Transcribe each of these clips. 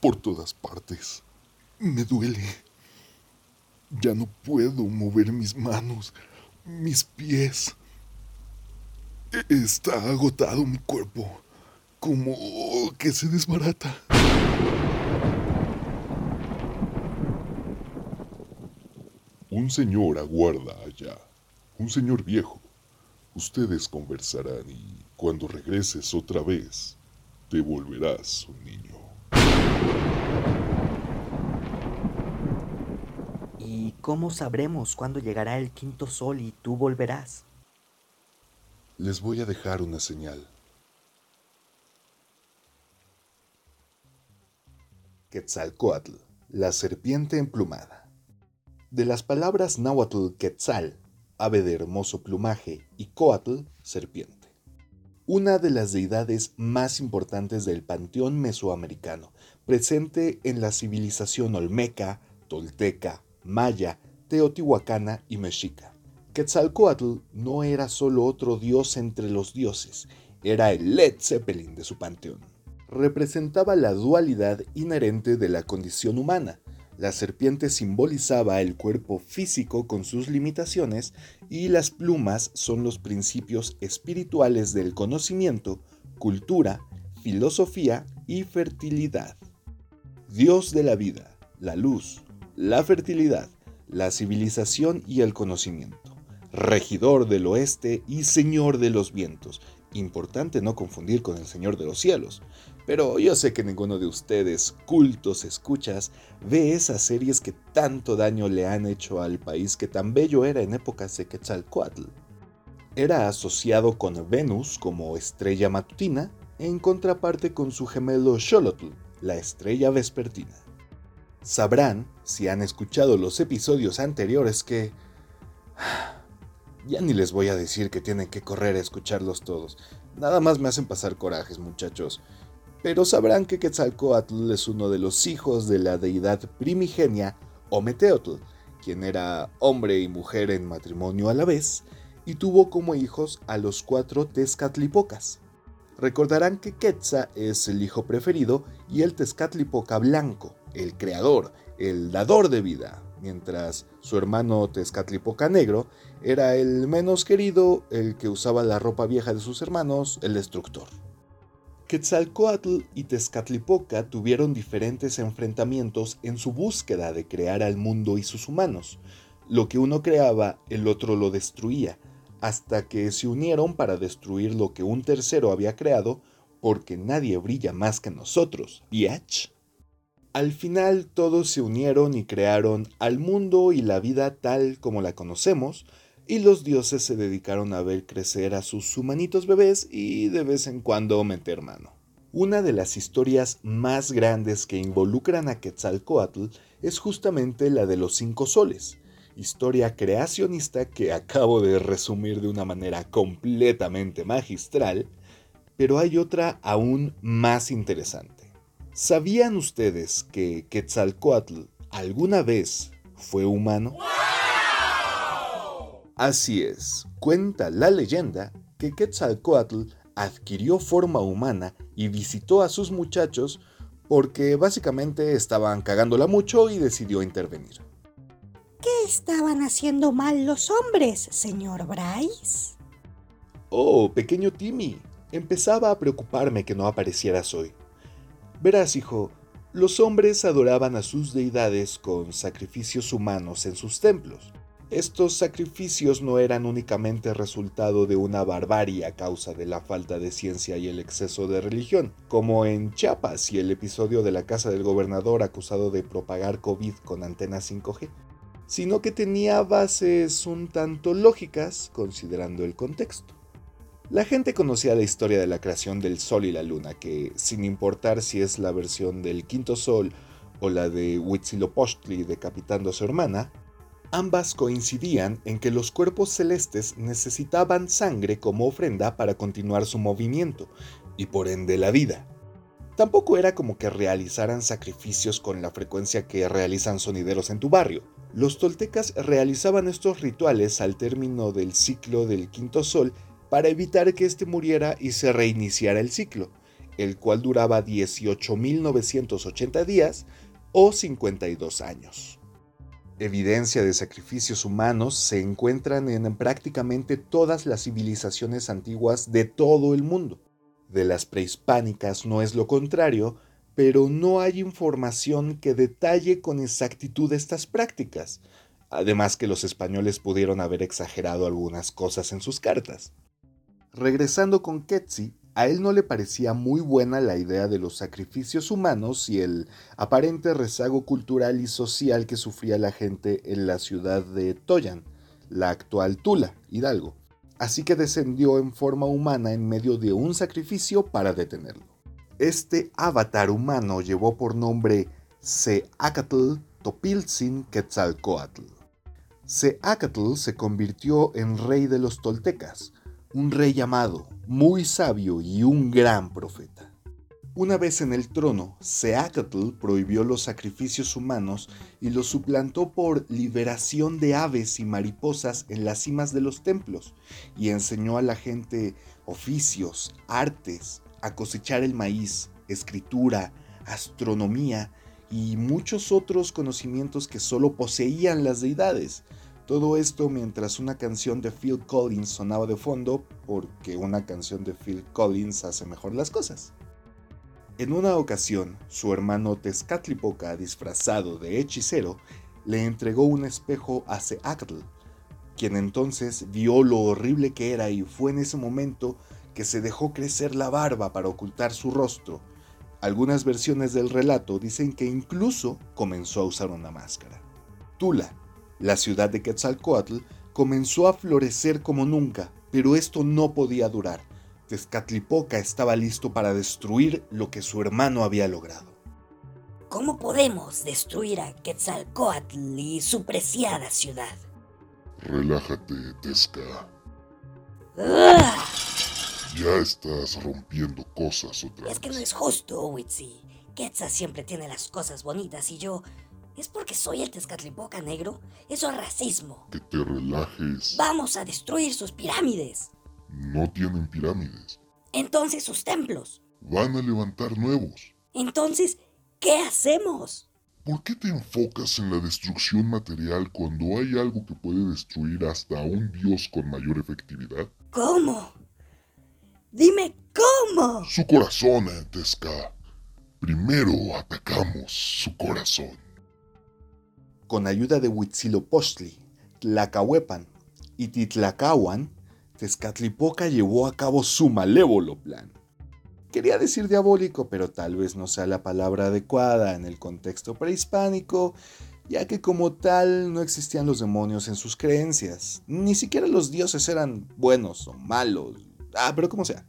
por todas partes. Me duele. Ya no puedo mover mis manos, mis pies. Está agotado mi cuerpo, como que se desbarata. Un señor aguarda allá, un señor viejo. Ustedes conversarán y cuando regreses otra vez, te volverás un niño. ¿Y cómo sabremos cuándo llegará el quinto sol y tú volverás? Les voy a dejar una señal. Quetzalcoatl, la serpiente emplumada. De las palabras náhuatl quetzal, ave de hermoso plumaje, y coatl, serpiente. Una de las deidades más importantes del panteón mesoamericano, presente en la civilización olmeca, tolteca, maya, teotihuacana y mexica. Quetzalcoatl no era solo otro dios entre los dioses, era el Led Zeppelin de su panteón. Representaba la dualidad inherente de la condición humana. La serpiente simbolizaba el cuerpo físico con sus limitaciones y las plumas son los principios espirituales del conocimiento, cultura, filosofía y fertilidad. Dios de la vida, la luz, la fertilidad, la civilización y el conocimiento. Regidor del oeste y señor de los vientos. Importante no confundir con el Señor de los cielos. Pero yo sé que ninguno de ustedes, cultos escuchas, ve esas series que tanto daño le han hecho al país que tan bello era en épocas de Quetzalcoatl. Era asociado con Venus como estrella matutina, en contraparte con su gemelo Xolotl, la estrella vespertina. Sabrán, si han escuchado los episodios anteriores, que... Ya ni les voy a decir que tienen que correr a escucharlos todos. Nada más me hacen pasar corajes, muchachos. Pero sabrán que Quetzalcoatl es uno de los hijos de la deidad primigenia Ometeotl, quien era hombre y mujer en matrimonio a la vez, y tuvo como hijos a los cuatro Tezcatlipocas. Recordarán que Quetzal es el hijo preferido y el Tezcatlipoca blanco, el creador, el dador de vida, mientras su hermano Tezcatlipoca negro era el menos querido, el que usaba la ropa vieja de sus hermanos, el destructor. Quetzalcoatl y Tezcatlipoca tuvieron diferentes enfrentamientos en su búsqueda de crear al mundo y sus humanos. Lo que uno creaba, el otro lo destruía, hasta que se unieron para destruir lo que un tercero había creado, porque nadie brilla más que nosotros, biatch. Al final todos se unieron y crearon al mundo y la vida tal como la conocemos, y los dioses se dedicaron a ver crecer a sus humanitos bebés y de vez en cuando meter mano. Una de las historias más grandes que involucran a Quetzalcoatl es justamente la de los cinco soles, historia creacionista que acabo de resumir de una manera completamente magistral, pero hay otra aún más interesante. ¿Sabían ustedes que Quetzalcoatl alguna vez fue humano? Así es, cuenta la leyenda que Quetzalcoatl adquirió forma humana y visitó a sus muchachos porque básicamente estaban cagándola mucho y decidió intervenir. ¿Qué estaban haciendo mal los hombres, señor Bryce? Oh, pequeño Timmy, empezaba a preocuparme que no aparecieras hoy. Verás, hijo, los hombres adoraban a sus deidades con sacrificios humanos en sus templos. Estos sacrificios no eran únicamente resultado de una barbarie a causa de la falta de ciencia y el exceso de religión, como en Chiapas y el episodio de la casa del gobernador acusado de propagar COVID con antenas 5G, sino que tenía bases un tanto lógicas considerando el contexto. La gente conocía la historia de la creación del Sol y la Luna, que, sin importar si es la versión del quinto Sol o la de Huitzilopochtli decapitando a su hermana, Ambas coincidían en que los cuerpos celestes necesitaban sangre como ofrenda para continuar su movimiento, y por ende la vida. Tampoco era como que realizaran sacrificios con la frecuencia que realizan sonideros en tu barrio. Los toltecas realizaban estos rituales al término del ciclo del quinto sol para evitar que éste muriera y se reiniciara el ciclo. el cual duraba 18.980 días o 52 años. Evidencia de sacrificios humanos se encuentran en prácticamente todas las civilizaciones antiguas de todo el mundo. De las prehispánicas no es lo contrario, pero no hay información que detalle con exactitud estas prácticas, además que los españoles pudieron haber exagerado algunas cosas en sus cartas. Regresando con Ketsi, a él no le parecía muy buena la idea de los sacrificios humanos y el aparente rezago cultural y social que sufría la gente en la ciudad de Toyan, la actual Tula, Hidalgo. Así que descendió en forma humana en medio de un sacrificio para detenerlo. Este avatar humano llevó por nombre Seacatl Topilzin Quetzalcoatl. Seacatl se convirtió en rey de los toltecas, un rey llamado, muy sabio y un gran profeta. Una vez en el trono, Seacatl prohibió los sacrificios humanos y los suplantó por liberación de aves y mariposas en las cimas de los templos, y enseñó a la gente oficios, artes, a cosechar el maíz, escritura, astronomía y muchos otros conocimientos que solo poseían las deidades, todo esto mientras una canción de Phil Collins sonaba de fondo, porque una canción de Phil Collins hace mejor las cosas. En una ocasión, su hermano Tezcatlipoca, disfrazado de hechicero, le entregó un espejo a Seactl, quien entonces vio lo horrible que era y fue en ese momento que se dejó crecer la barba para ocultar su rostro. Algunas versiones del relato dicen que incluso comenzó a usar una máscara. Tula, la ciudad de Quetzalcoatl comenzó a florecer como nunca, pero esto no podía durar. Tezcatlipoca estaba listo para destruir lo que su hermano había logrado. ¿Cómo podemos destruir a Quetzalcoatl y su preciada ciudad? Relájate, Tezca. ¡Ah! Ya estás rompiendo cosas otra Es que no vez. es justo, Witsi. Quetzal siempre tiene las cosas bonitas y yo... ¿Es porque soy el Tezcatlipoca negro? Eso es racismo. Que te relajes. Vamos a destruir sus pirámides. No tienen pirámides. Entonces sus templos. Van a levantar nuevos. Entonces, ¿qué hacemos? ¿Por qué te enfocas en la destrucción material cuando hay algo que puede destruir hasta a un dios con mayor efectividad? ¿Cómo? Dime cómo. Su corazón, Tezca. Primero atacamos su corazón. Con ayuda de Huitzilopochtli, Tlacahuepan y Titlacahuan, Tezcatlipoca llevó a cabo su malévolo plan. Quería decir diabólico, pero tal vez no sea la palabra adecuada en el contexto prehispánico, ya que como tal no existían los demonios en sus creencias, ni siquiera los dioses eran buenos o malos, ah, pero como sea.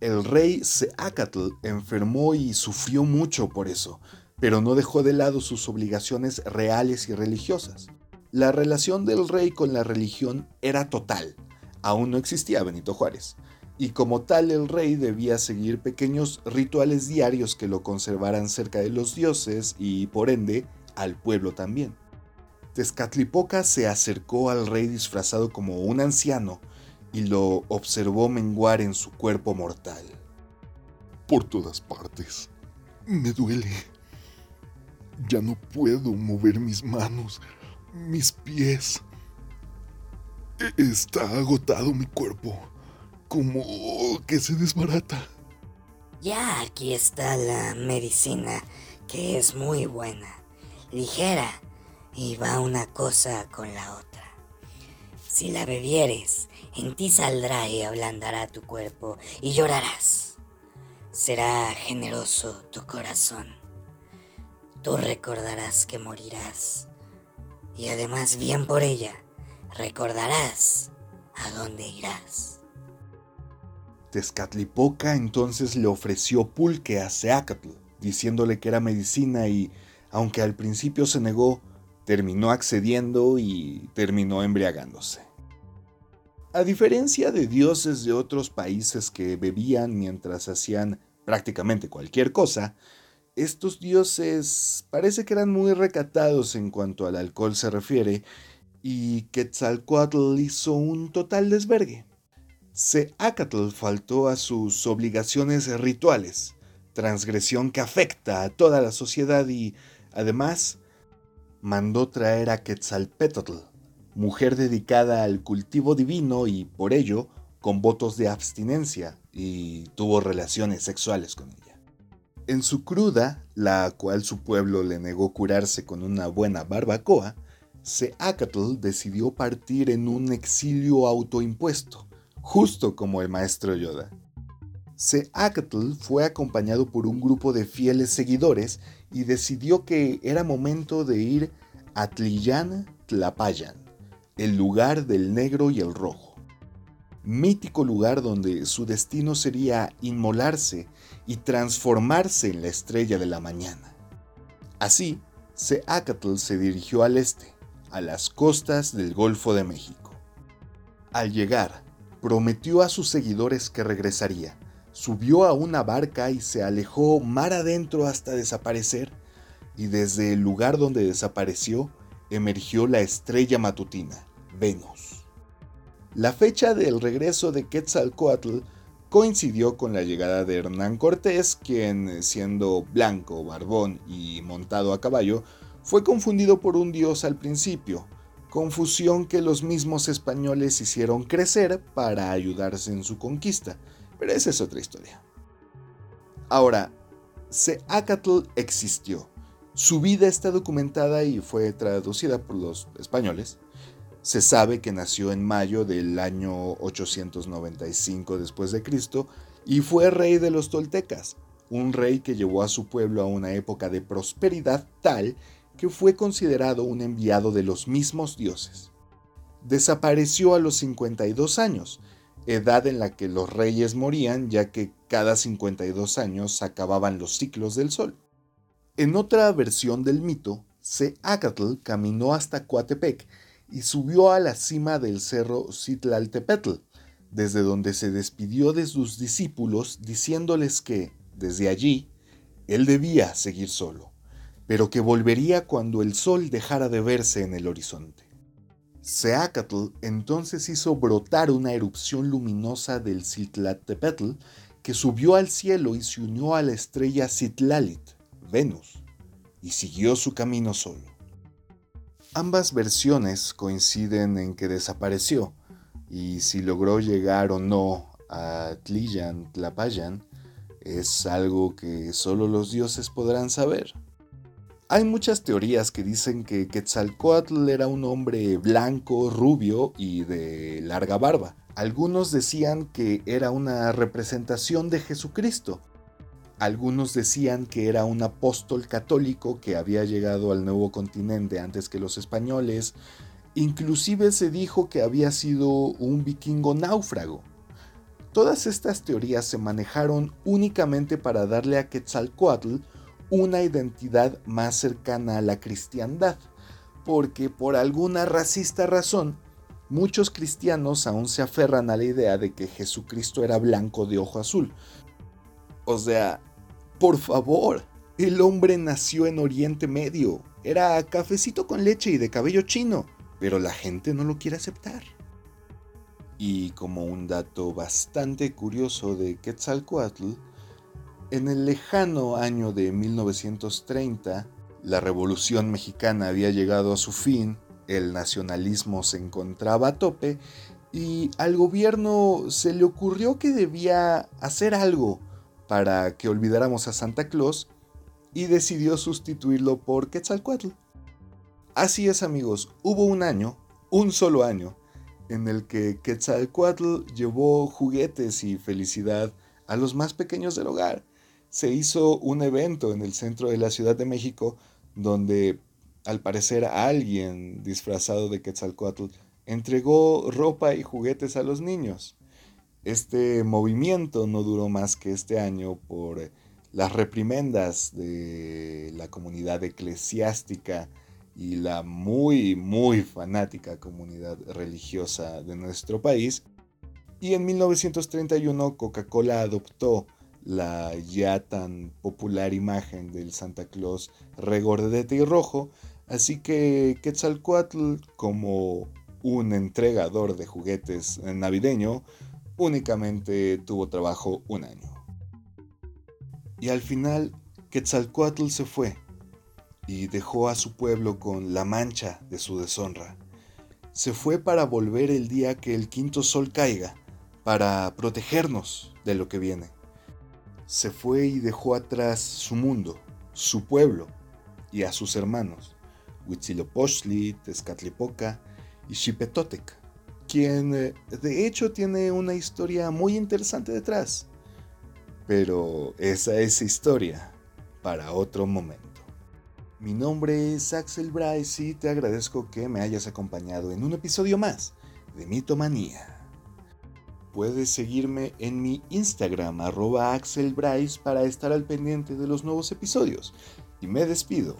El rey Seacatl enfermó y sufrió mucho por eso, pero no dejó de lado sus obligaciones reales y religiosas. La relación del rey con la religión era total. Aún no existía Benito Juárez. Y como tal el rey debía seguir pequeños rituales diarios que lo conservaran cerca de los dioses y por ende al pueblo también. Tezcatlipoca se acercó al rey disfrazado como un anciano y lo observó menguar en su cuerpo mortal. Por todas partes. Me duele. Ya no puedo mover mis manos, mis pies. E- Está agotado mi cuerpo. Como que se desbarata. Ya aquí está la medicina, que es muy buena, ligera, y va una cosa con la otra. Si la bebieres, en ti saldrá y ablandará tu cuerpo, y llorarás. Será generoso tu corazón. Tú recordarás que morirás, y además bien por ella, recordarás a dónde irás. Tezcatlipoca entonces le ofreció pulque a Seacatl, diciéndole que era medicina y, aunque al principio se negó, terminó accediendo y terminó embriagándose. A diferencia de dioses de otros países que bebían mientras hacían prácticamente cualquier cosa, estos dioses parece que eran muy recatados en cuanto al alcohol se refiere, y Quetzalcoatl hizo un total desvergue. Seacatl faltó a sus obligaciones rituales, transgresión que afecta a toda la sociedad y, además, mandó traer a Quetzalpétl, mujer dedicada al cultivo divino y, por ello, con votos de abstinencia, y tuvo relaciones sexuales con ella. En su cruda, la cual su pueblo le negó curarse con una buena barbacoa, Seacatl decidió partir en un exilio autoimpuesto, justo como el maestro Yoda. Seacatl fue acompañado por un grupo de fieles seguidores y decidió que era momento de ir a Tliyan Tlapayan, el lugar del negro y el rojo mítico lugar donde su destino sería inmolarse y transformarse en la estrella de la mañana. Así, Seacatl se dirigió al este, a las costas del Golfo de México. Al llegar, prometió a sus seguidores que regresaría, subió a una barca y se alejó mar adentro hasta desaparecer, y desde el lugar donde desapareció emergió la estrella matutina, Venus. La fecha del regreso de Quetzalcoatl coincidió con la llegada de Hernán Cortés, quien, siendo blanco, barbón y montado a caballo, fue confundido por un dios al principio, confusión que los mismos españoles hicieron crecer para ayudarse en su conquista, pero esa es otra historia. Ahora, Seacatl existió. Su vida está documentada y fue traducida por los españoles se sabe que nació en mayo del año 895 después de Cristo y fue rey de los toltecas, un rey que llevó a su pueblo a una época de prosperidad tal que fue considerado un enviado de los mismos dioses. Desapareció a los 52 años, edad en la que los reyes morían ya que cada 52 años acababan los ciclos del sol. En otra versión del mito, Seacatl caminó hasta Coatepec y subió a la cima del cerro Citlaltepetl, desde donde se despidió de sus discípulos diciéndoles que, desde allí, él debía seguir solo, pero que volvería cuando el sol dejara de verse en el horizonte. Seacatl entonces hizo brotar una erupción luminosa del Citlaltepetl que subió al cielo y se unió a la estrella Citlalit, Venus, y siguió su camino solo. Ambas versiones coinciden en que desapareció, y si logró llegar o no a Tliyan Tlapayan es algo que solo los dioses podrán saber. Hay muchas teorías que dicen que Quetzalcoatl era un hombre blanco, rubio y de larga barba. Algunos decían que era una representación de Jesucristo, algunos decían que era un apóstol católico que había llegado al nuevo continente antes que los españoles. Inclusive se dijo que había sido un vikingo náufrago. Todas estas teorías se manejaron únicamente para darle a Quetzalcoatl una identidad más cercana a la cristiandad, porque por alguna racista razón, muchos cristianos aún se aferran a la idea de que Jesucristo era blanco de ojo azul, o sea, por favor, el hombre nació en Oriente Medio. Era cafecito con leche y de cabello chino, pero la gente no lo quiere aceptar. Y como un dato bastante curioso de Quetzalcoatl, en el lejano año de 1930, la Revolución Mexicana había llegado a su fin, el nacionalismo se encontraba a tope y al gobierno se le ocurrió que debía hacer algo para que olvidáramos a Santa Claus y decidió sustituirlo por Quetzalcoatl. Así es amigos, hubo un año, un solo año, en el que Quetzalcoatl llevó juguetes y felicidad a los más pequeños del hogar. Se hizo un evento en el centro de la Ciudad de México donde al parecer alguien disfrazado de Quetzalcoatl entregó ropa y juguetes a los niños. Este movimiento no duró más que este año por las reprimendas de la comunidad eclesiástica y la muy, muy fanática comunidad religiosa de nuestro país. Y en 1931 Coca-Cola adoptó la ya tan popular imagen del Santa Claus regordete y rojo, así que Quetzalcoatl como un entregador de juguetes navideño únicamente tuvo trabajo un año. Y al final, Quetzalcoatl se fue y dejó a su pueblo con la mancha de su deshonra. Se fue para volver el día que el quinto sol caiga, para protegernos de lo que viene. Se fue y dejó atrás su mundo, su pueblo y a sus hermanos, Huitzilopochtli, Tezcatlipoca y Xipetotec, quien eh, de hecho tiene una historia muy interesante detrás. Pero esa es historia para otro momento. Mi nombre es Axel Bryce y te agradezco que me hayas acompañado en un episodio más de Mitomanía. Puedes seguirme en mi Instagram arroba Axel Bryce para estar al pendiente de los nuevos episodios. Y me despido